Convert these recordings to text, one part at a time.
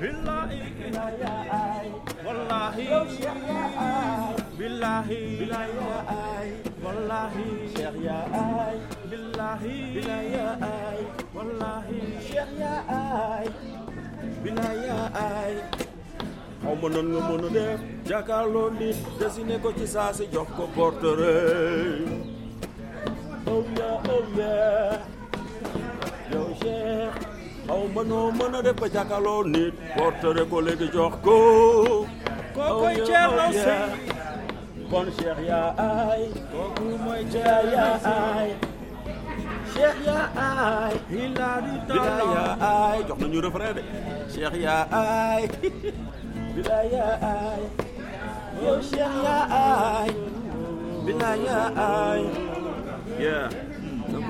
billahi. Wallahi. Billahi. Wallahi. Billahi. Wallahi. Xaw ma nan nga mën a def. Jàkkaarloo nit dessiné ko ci saa si jox ko portrait. Oh yeah oh yeah. yow Cheikh xaw ma noo mën a def ba jàkkaarloo nit portrait ko léegi jox ko kookoy Thierno Sey kon Cheikh yaa ay kooku mooy Cheikh yaa ay Cheikh yaa ay Hilali Talla yaa ay jox nañu refrain de Cheikh yaa ay Bilay yaa ay yow Cheikh yaa ay Bilay yaa ay yeah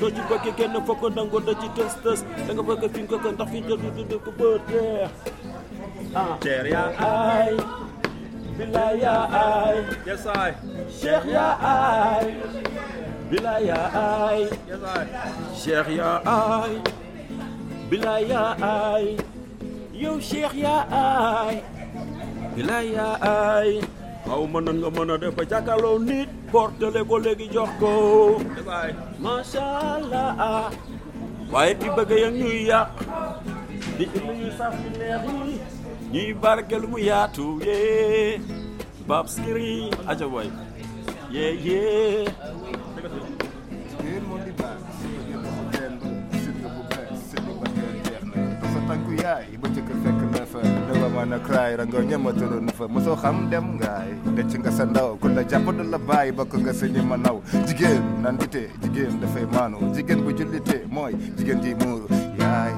soo ci bëggee kenn fokk nangoon da ci tës tës da nga bëgg fi nga ko ndax fi nga dund ko bër ah teer yaa yaa yes ay cheikh yaa yes cheikh yaa yaa yow yaa yaa xaw ma nan nga mën a def ba jàkkaarloo nit portele ko léegi jox ko macha allah waaye di bëgg ya ñuy yàq di indi ñuy saf di neex yi ñuy barkelu mu yaatu yee bab skiri aja boy yee yee Ngeen moom di baax si ko jël dafa benn sit nga bu bees sit ba ngeen jeex na dafa tànku yaay ba jëkk fekk na fa dafa mën a cry ra nga ñëmatalo na fa. Mosoo xam dem ngaay denc nga sa ndaw ku la jàpp du la bàyyi bokk nga sa ñi ma naw jigéen nan ditee jigéen dafay maanu jigéen bu jullitee mooy jigéen ji muuru yaay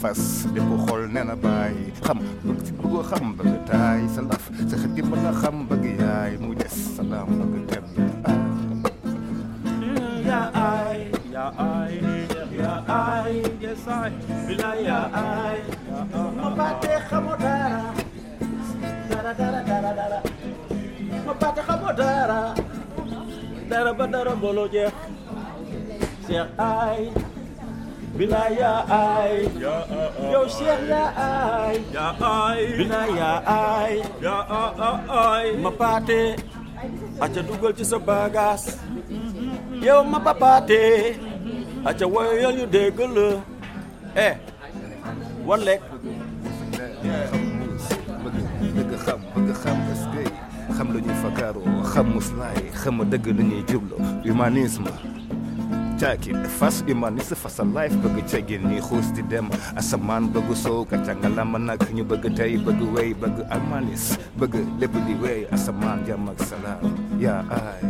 fas lépp xool nee na bàyyi xam bëgg si bëggoo xam bëgg taay sa laf sa xet gi mën a xam bëgg yaay mu des salaam bëgg dem ah. ya ay ya ay ya ay yes ay bila ya ay ma bate xamo dara dara dara dara dara. Ma bate xamo dara dara ba dara mbolo jeex Cheikh ay bila ya ay yow Cheikh ya ay ya ay bila ya ay ya ay ma bate aca dugal ci sa bagage yow ma papaate aca woyal ñu dégg la eh wan lekk xam lu ñuy fakaaroo xam muslaay xam dëgg lu ñuy jublu. Humanisme caaki fas humaniste fasa life bëgg cegin ñuy xuus di dem. Asamaan bëgg soow kacca nga lama nag ñu bëgg tey bëgg wéy bëgg almanis bëgg lépp di wéy. Asamaan jàmm ak salaam aay.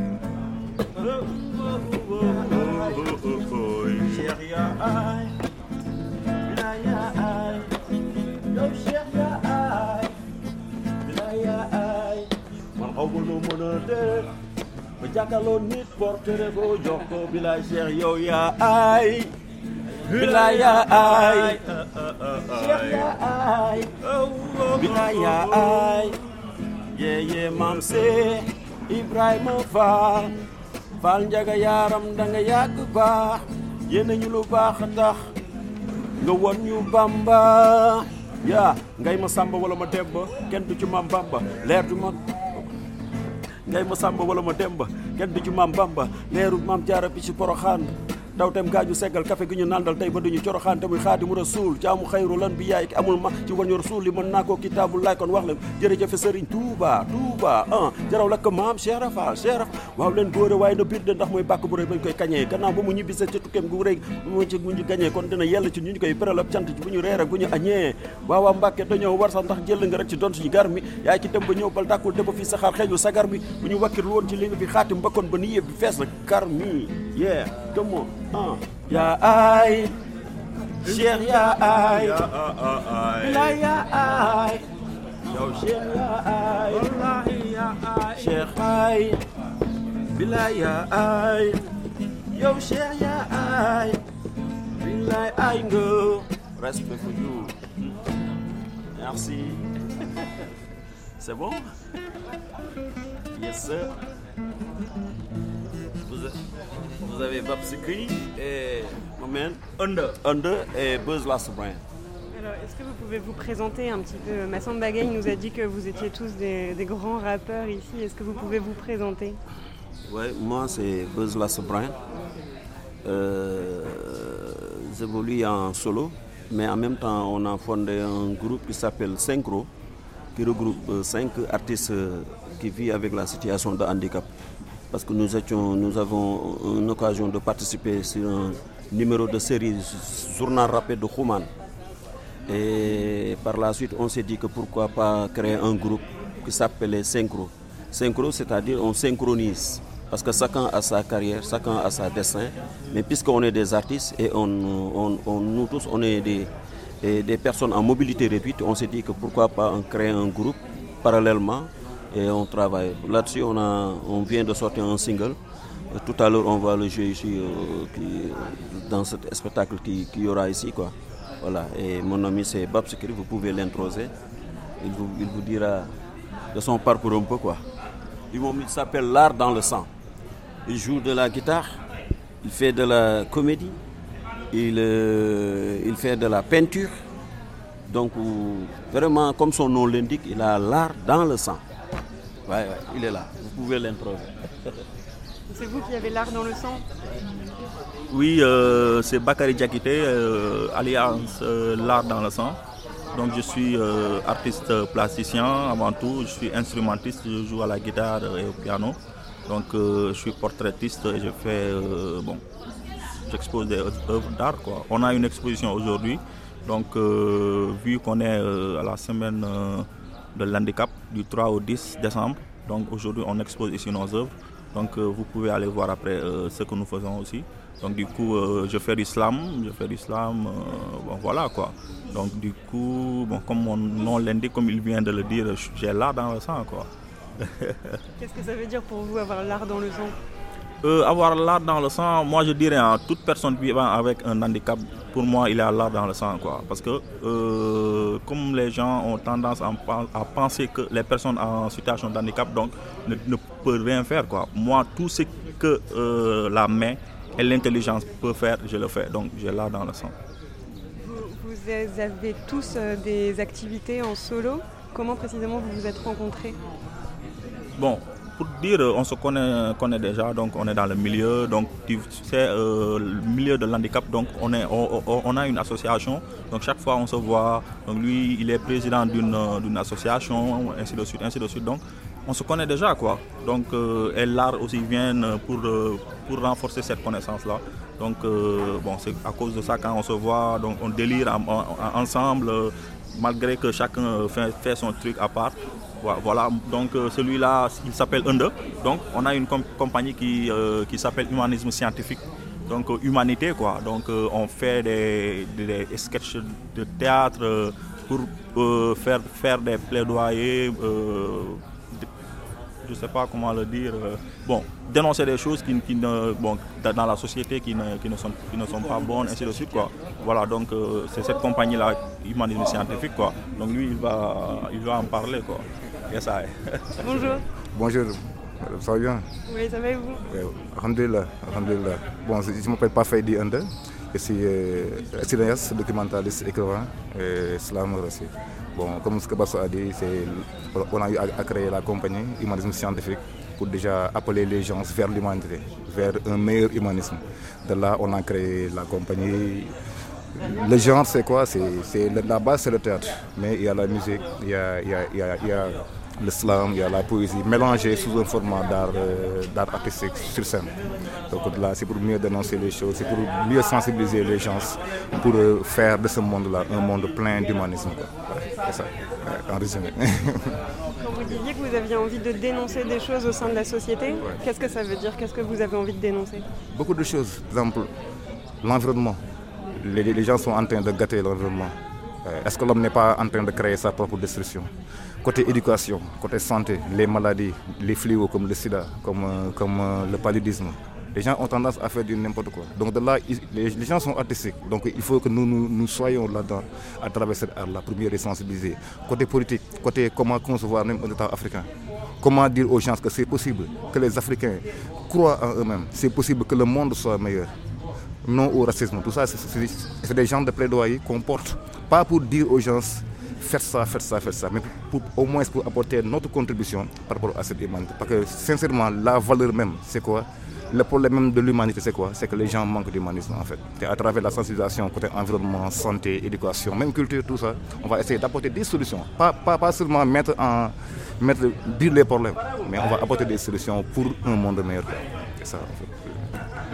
Ya ay ma a def ba jàkkaarloo nit portere ko jox ko bila Cheikh yow ya ay bila ya ay Cheikh ya ay bila ya ay yee yee maam see Ibrahima Fall Fall njaga yaaram da nga yàgg baax yéene ñu lu baax tax nga won ñu Bamba. Yaa ngay ma sàmba wala ma demba kenn du ci maam Bamba leer du ma ngay ma sàmba wala ma demba kenn du ci maam Bamba leeru maam jaara bi ci poroxaan daw tem gaaju seggal café gi ñu nandal tey ba duñu coroxaan te muy xaadimu rasul jaamu xayru lan bi yaay amul ma ci wañu rasul li mën naa koo kitaabul laay kon wax leen. Jërëjëfe sëriñ Touba Touba ah jaraw la ko maam Cheikh Rafal Cheikh Raf waaw leen góore waaye na biir de ndax mooy bàkk bu rëy bañ koy kañee. Gannaaw ba mu ñibbise ci tukkeem gu rëy mu ci mu ñu kon dina yell ci ñu koy beral cant ci bu ñu reer ak bu ñu waaw Mbàkke dañoo war sax ndax jël nga rek ci doon suñu gar mi. Yaay ci dem ba ñëw bal dàkkul te ba fii saxaar xeeñu sagar mi. Bu ñu wakkirlu woon ci li fi xaatim mbakkoon ba ni yëpp bi fees na yeah come on ah. Yow Cheikh yaa aay wallaahi yaa aay Cheikh aay bilaay yaa aay yow Cheikh yaa aay bilaay aay nga respect for you merci. C'est bon? Yes sir. Vous, vous avez Babsicri et Moment Under Under et Buzz Last Brand Alors, est-ce que vous pouvez vous présenter un petit peu? Masson Bagagne nous a dit que vous étiez tous des, des grands rappeurs ici. Est-ce que vous pouvez vous présenter? Ouais, moi c'est Buzz Lassobrin. Euh, J'évolue en solo, mais en même temps on a fondé un groupe qui s'appelle Synchro, qui regroupe cinq artistes qui vivent avec la situation de handicap. Parce que nous, étions, nous avons une occasion de participer sur un numéro de série Journal rapide de Human. Et par la suite, on s'est dit que pourquoi pas créer un groupe qui s'appelait Synchro. Synchro, c'est-à-dire on synchronise. Parce que chacun a sa carrière, chacun a sa dessin. Mais puisqu'on est des artistes et on, on- on- nous tous, on est des, des personnes en mobilité réduite, on s'est dit que pourquoi pas on créer un groupe parallèlement et on travaille. Là-dessus, on, on vient de sortir un single. Euh, Tout à l'heure, on va le jouer ici euh, qui- dans ce spectacle qui, qui y aura ici. Quoi. Voilà. Et mon ami, c'est Bab Sekri, vous pouvez l'introser. Il vous, il vous dira de son parcours un peu. Quoi. Il s'appelle L'art dans le sang. Il joue de la guitare, il fait de la comédie, il, euh, il fait de la peinture. Donc, euh, vraiment, comme son nom l'indique, il a l'art dans le sang. Ouais, ouais, il est là. Vous pouvez l'introduire. C'est vous qui avez l'art dans le sang Oui, euh, c'est Bakary Diakité, euh, Alliance euh, L'Art dans le sang. Donc je suis euh, artiste plasticien avant tout, je suis instrumentiste, je joue à la guitare et au piano. Donc euh, je suis portraitiste et je fais, euh, bon, j'expose des œuvres d'art. quoi. On a une exposition aujourd'hui, donc euh, vu qu'on est euh, à la semaine euh, de l'handicap du 3 au 10 décembre, donc aujourd'hui on expose ici nos œuvres. Donc euh, vous pouvez aller voir après euh, ce que nous faisons aussi. Donc du coup, euh, je fais du slam, je fais du slam, bon, voilà quoi. Donc du coup, bon, comme mon nom l'indique, comme il vient de le dire, j'ai l'art dans le sang quoi. Qu'est-ce que ça veut dire pour vous avoir l'art dans le sang? Euh, avoir l'art dans le sang, moi je dirais à toute personne vivant avec un handicap, pour moi il a l'art dans le sang. Quoi. Parce que euh, comme les gens ont tendance à, pen- à penser que les personnes en situation de handicap donc, ne, ne peuvent rien faire. Quoi. Moi, tout ce que euh, la main et l'intelligence peuvent faire, je le fais. Donc j'ai l'art dans le sang. vous, vous avez tous euh, des activités en solo? Comment précisément vous vous êtes rencontrés? Bon, pour dire, euh, on se connaît, connaît déjà, donc on est dans le milieu, donc tu sais, euh, le milieu de l'handicap, donc on, a une association, donc chaque fois on se voit, lui il est président d'une euh, association, ainsi de suite, ainsi de suite, donc on se connaît déjà quoi. Donc euh, l'art aussi vient pour, euh, pour renforcer cette connaissance-là. Donc euh, bon, c'est à cause de ça quand on se voit, donc on délire en- en- ensemble, euh, malgré que chacun euh, fait son truc à part. Voi- Voilà, donc euh, celui-là, il s'appelle Under. Donc on a une com- compagnie qui, euh, qui s'appelle Humanisme Scientifique. Donc euh, humanité quoi. Donc on fait des, des, des sketchs de théâtre pour faire, des plaidoyers. euh, je ne sais pas comment le dire, bon, dénoncer des choses qui, qui ne, bon, dans la société qui ne, ne, sont, qui ne sont pas bonnes, ainsi de suite. Quoi. Voilà, donc c'est cette compagnie-là, Humanisme Scientifique. Quoi. Donc lui, il va, il va en parler. Quoi. Yes, I. Bonjour. Bonjour, ça va bien? Oui, ça va et vous? Ouais, Alhamdulillah, alhamdulillah. Bon, je m'appelle Parfaidi Inde. Je suis euh, cinéaste, documentaliste, écrivain et slammer aussi. Bon, comme ce que Basso a dit, c'est- on a eu à, à créer la compagnie Humanisme Scientifique pour déjà appeler les gens vers l'humanité, vers un meilleur humanisme. De là, on a créé la compagnie. Le genre, c'est quoi? C'est, c'est- La base, c'est le théâtre. Mais il y a la musique, il y a, il y a- il y a- il y a le slam, il y a la poésie, mélangée sous un format d'art, euh, d'art artistique sur scène. Donc là, c'est pour mieux dénoncer les choses, c'est pour mieux sensibiliser les gens, pour euh, faire de ce monde-là un monde plein d'humanisme. Ouais, c'est ça, ouais, en résumé. Quand vous disiez que vous aviez envie de dénoncer des choses au sein de la société, qu'est-ce que ça veut dire? Qu'est-ce que vous avez envie de dénoncer? Beaucoup de choses, par exemple l'environnement. Les, gens sont en train de gâter l'environnement. Euh, Est-ce que l'homme n'est pas en train de créer sa propre destruction? Côté éducation, côté santé, les maladies, les fléaux comme le sida, comme, euh, euh, le paludisme, les gens ont tendance à faire du n'importe quoi. Donc de là, les, gens sont artistiques. Donc il faut que nous, nous, nous soyons là-dedans à travers cette art-là, pour mieux les sensibiliser. Côté politique, côté comment concevoir même un État africain. Comment dire aux gens que c'est possible, que les Africains croient en eux-mêmes. C'est possible que le monde soit meilleur. Non au racisme. Tout ça, c'est- des gens de plaidoyer qu'on porte. Pas pour dire aux gens faites ça, faites ça, faites ça, mais pour, au moins pour apporter notre contribution par rapport à cette humanité. Parce que sincèrement, la valeur même, c'est quoi? Le problème même de l'humanité, c'est quoi? C'est que les gens manquent d'humanisme en fait. Et à travers la sensibilisation, côté environnement, santé, éducation, même culture, tout ça, on va essayer d'apporter des solutions. Pas, pas, seulement mettre en, mettre, dire les problèmes, mais on va apporter des solutions pour un monde meilleur. C'est ça en fait.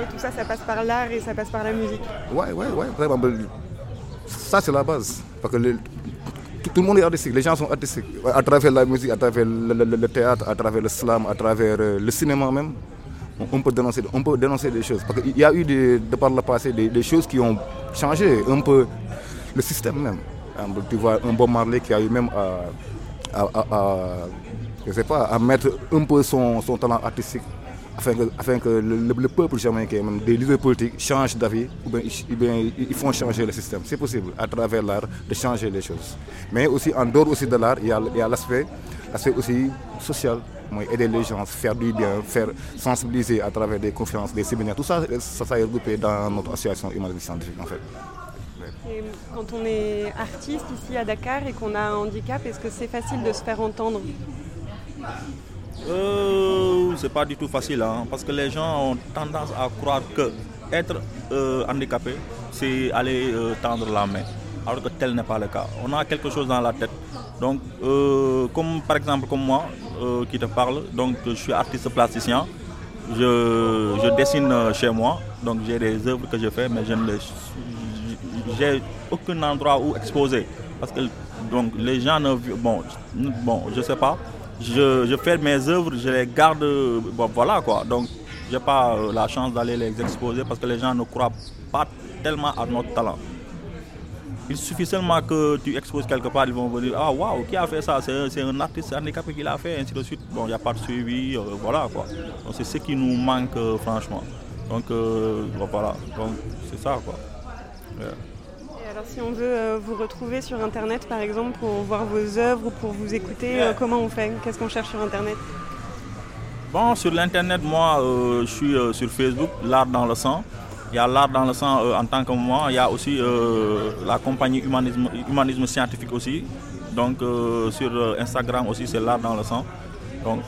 Et tout ça, ça passe par l'art et ça passe par la musique. Ouais, ouais, ouais, Ça, c'est la base. Parce que tout, le monde est artistique, les gens sont artistiques. À travers la musique, à travers le, théâtre, à travers le slam, à travers euh, le cinéma même, on, peut dénoncer, on peut dénoncer des choses. Parce qu'il y a eu de par le passé des, choses qui ont changé un peu le système même. Tu vois, un bon Marley qui a eu même à, je sais pas, à mettre un peu son talent artistique afin que, afin que le, le- le peuple jamaïcain, des leaders politiques, changent d'avis ou bien, ils- ils font changer le système. C'est possible à travers l'art de changer les choses. Mais aussi en dehors aussi de l'art, il y a, l'aspect aussi social. Aider les gens, faire du bien, faire sensibiliser à travers des conférences, des séminaires. Tout ça, ça, ça est regroupé dans notre association humaniste scientifique en fait. Et quand on est artiste ici à Dakar et qu'on a un handicap, est-ce que c'est facile de se faire entendre? Euh, c'est pas du tout facile hein, parce que les gens ont tendance à croire que être euh, handicapé, c'est aller euh, tendre la main. Alors que tel n'est pas le cas. On a quelque chose dans la tête. Donc, euh, comme par exemple comme moi qui te parle, donc je suis artiste plasticien. Je, je dessine chez moi, donc j'ai des œuvres que je fais, mais je ne j'ai aucun endroit où exposer parce que donc les gens ne bon bon je sais pas je, fais mes œuvres je les garde voilà quoi. Donc j'ai pas euh, la chance d'aller les exposer parce que les gens ne croient pas tellement à notre talent. Il suffit seulement que tu exposes quelque part ils vont vous dire ah waouh qui a fait ça? C'est un- artiste handicapé qui l'a fait ainsi de suite. Bon il n'y a pas de suivi euh, voilà quoi. Donc c'est ce qui nous manque euh, franchement. Donc voilà. Donc c'est ça quoi. Alors si on veut euh, vous retrouver sur Internet par exemple pour voir vos œuvres ou pour vous écouter, euh, comment on fait? Qu'est-ce qu'on cherche sur Internet? Bon, sur l'internet, moi, euh, je suis sur Facebook, l'art dans le sang. Il y a l'art dans le sang euh, en tant que moi. Il y a aussi euh, la compagnie humanisme, humanisme scientifique aussi. Donc euh, sur Instagram aussi, c'est l'art dans le sang. Donc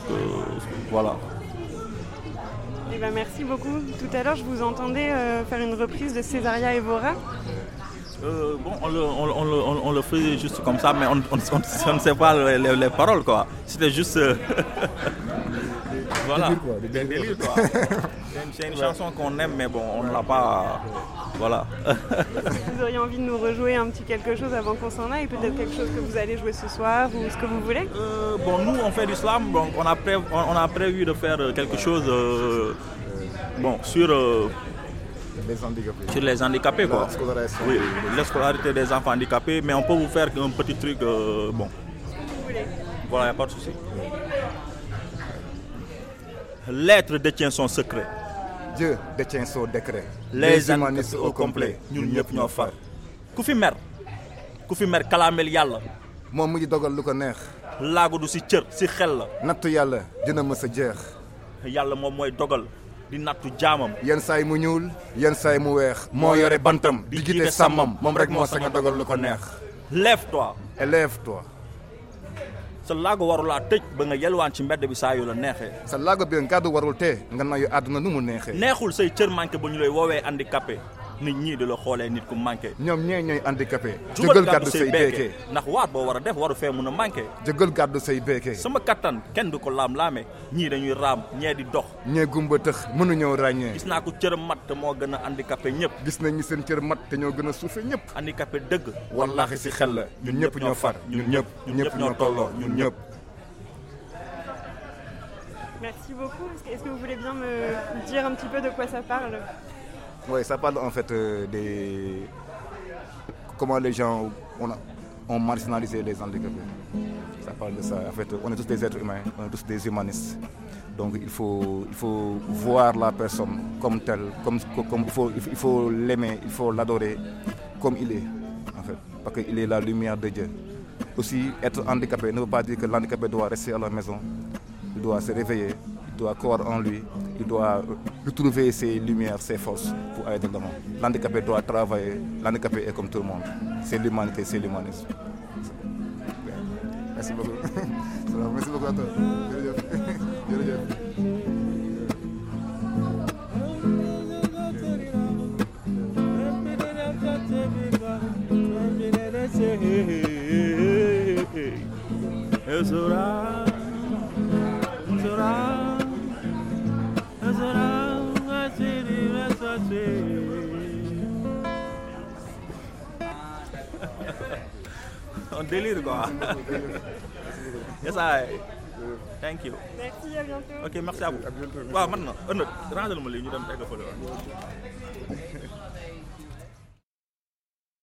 voilà. Eh ben, merci beaucoup. Tout à l'heure, je vous entendais faire une reprise de Césaria Evora. Euh, bon, on le, on, on le, on- on le faisait juste comme ça, mais on, on- on- on ne sait pas les, les- les paroles, quoi. C'était juste... euh, voilà. des délires. quoi. C'est une, chanson qu'on aime, mais bon, on ne l'a pas... Voilà. Vous auriez envie de nous rejouer un petit quelque chose avant qu'on s'en aille Peut-être quelque chose que vous allez jouer ce soir ou ce que vous voulez? Euh, bon, nous, on fait du slam, donc on a, pré- on, on a prévu de faire quelque chose euh, bon, sur, euh, Les handicapés. sur les handicapés, quoi. La scolarisation. Oui, la scolarité des enfants handicapés, mais on peut vous faire un petit truc, euh, bon. Voilà, il n'y a pas de souci. L'être détient son secret. Dieu détient son décret. Les humanistes au complet ñun ñëpp ñoo far ku fi mer ku fi mer kalaamel yàlla moom mu ngi dogal lu ko neex. du si cër si xel la nattu yàlla dina mës a jeex. yàlla moom mooy dogal di nattu jaamam yenn saay mu ñuul yenn saay mu weex. moo yore bantam di jiite sàmmam moom rek moo sañ a dogal lu ko neex. lève-toi élève-toi. sa laago warulaa tëj ba nga yelwaan ci mbedd bi saa yu la neexee sa laago bi nga gàddu warul tee nga nayu àdduna nu mu neexee. neexul say cër manqué ba ñu lay woowee handicapé nit ñii di la xoolee nit ku manqué ñoom ñee ñooy handicapé. jugal jógal gàddu say beekee ndax waat boo war a def waru fee mun a manqué jógal gàddu say beekee. sama kattan kenn du ko laam-laame ñii dañuy raam ñee di dox ñee gumba tëx mënuñoo ràññee. gis naa ko cëram mat te moo gën a handicapé ñëpp gis nañ ñi seen cër mat te ñoo gën a suufe ñëpp. handicapé dëgg wallaahi si xel la ñun ñëpp ñoo far ñun ñëpp ñun ñëpp ñoo tolloo ñun ñëpp. Merci beaucoup. Est-ce que vous voulez bien me dire un petit peu de quoi ça parle? Oui, ça parle en fait euh, des comment les gens ont marginalisé les handicapés. Ça parle de ça. En fait, on est tous des êtres humains, on est tous des humanistes. Donc il faut, il faut voir la personne comme telle, comme, comme il faut, il faut l'aimer, il faut l'adorer comme il est, en fait, parce qu'il est la lumière de Dieu. Aussi, être handicapé ne veut pas dire que l'handicapé doit rester à la maison. Il doit se réveiller, il doit croire en lui, il doit retrouver ses lumières, ses forces pour aller de l'avant. L'handicapé doit travailler, l'handicapé est comme tout le monde. C'est l'humanité, c'est l'humanisme. Merci beaucoup. Merci beaucoup On délire quoi. yes, I. Thank you. Merci. Ok, merci à vous. waaw man na ëllëg ranger ma lii ñu dem tegg fële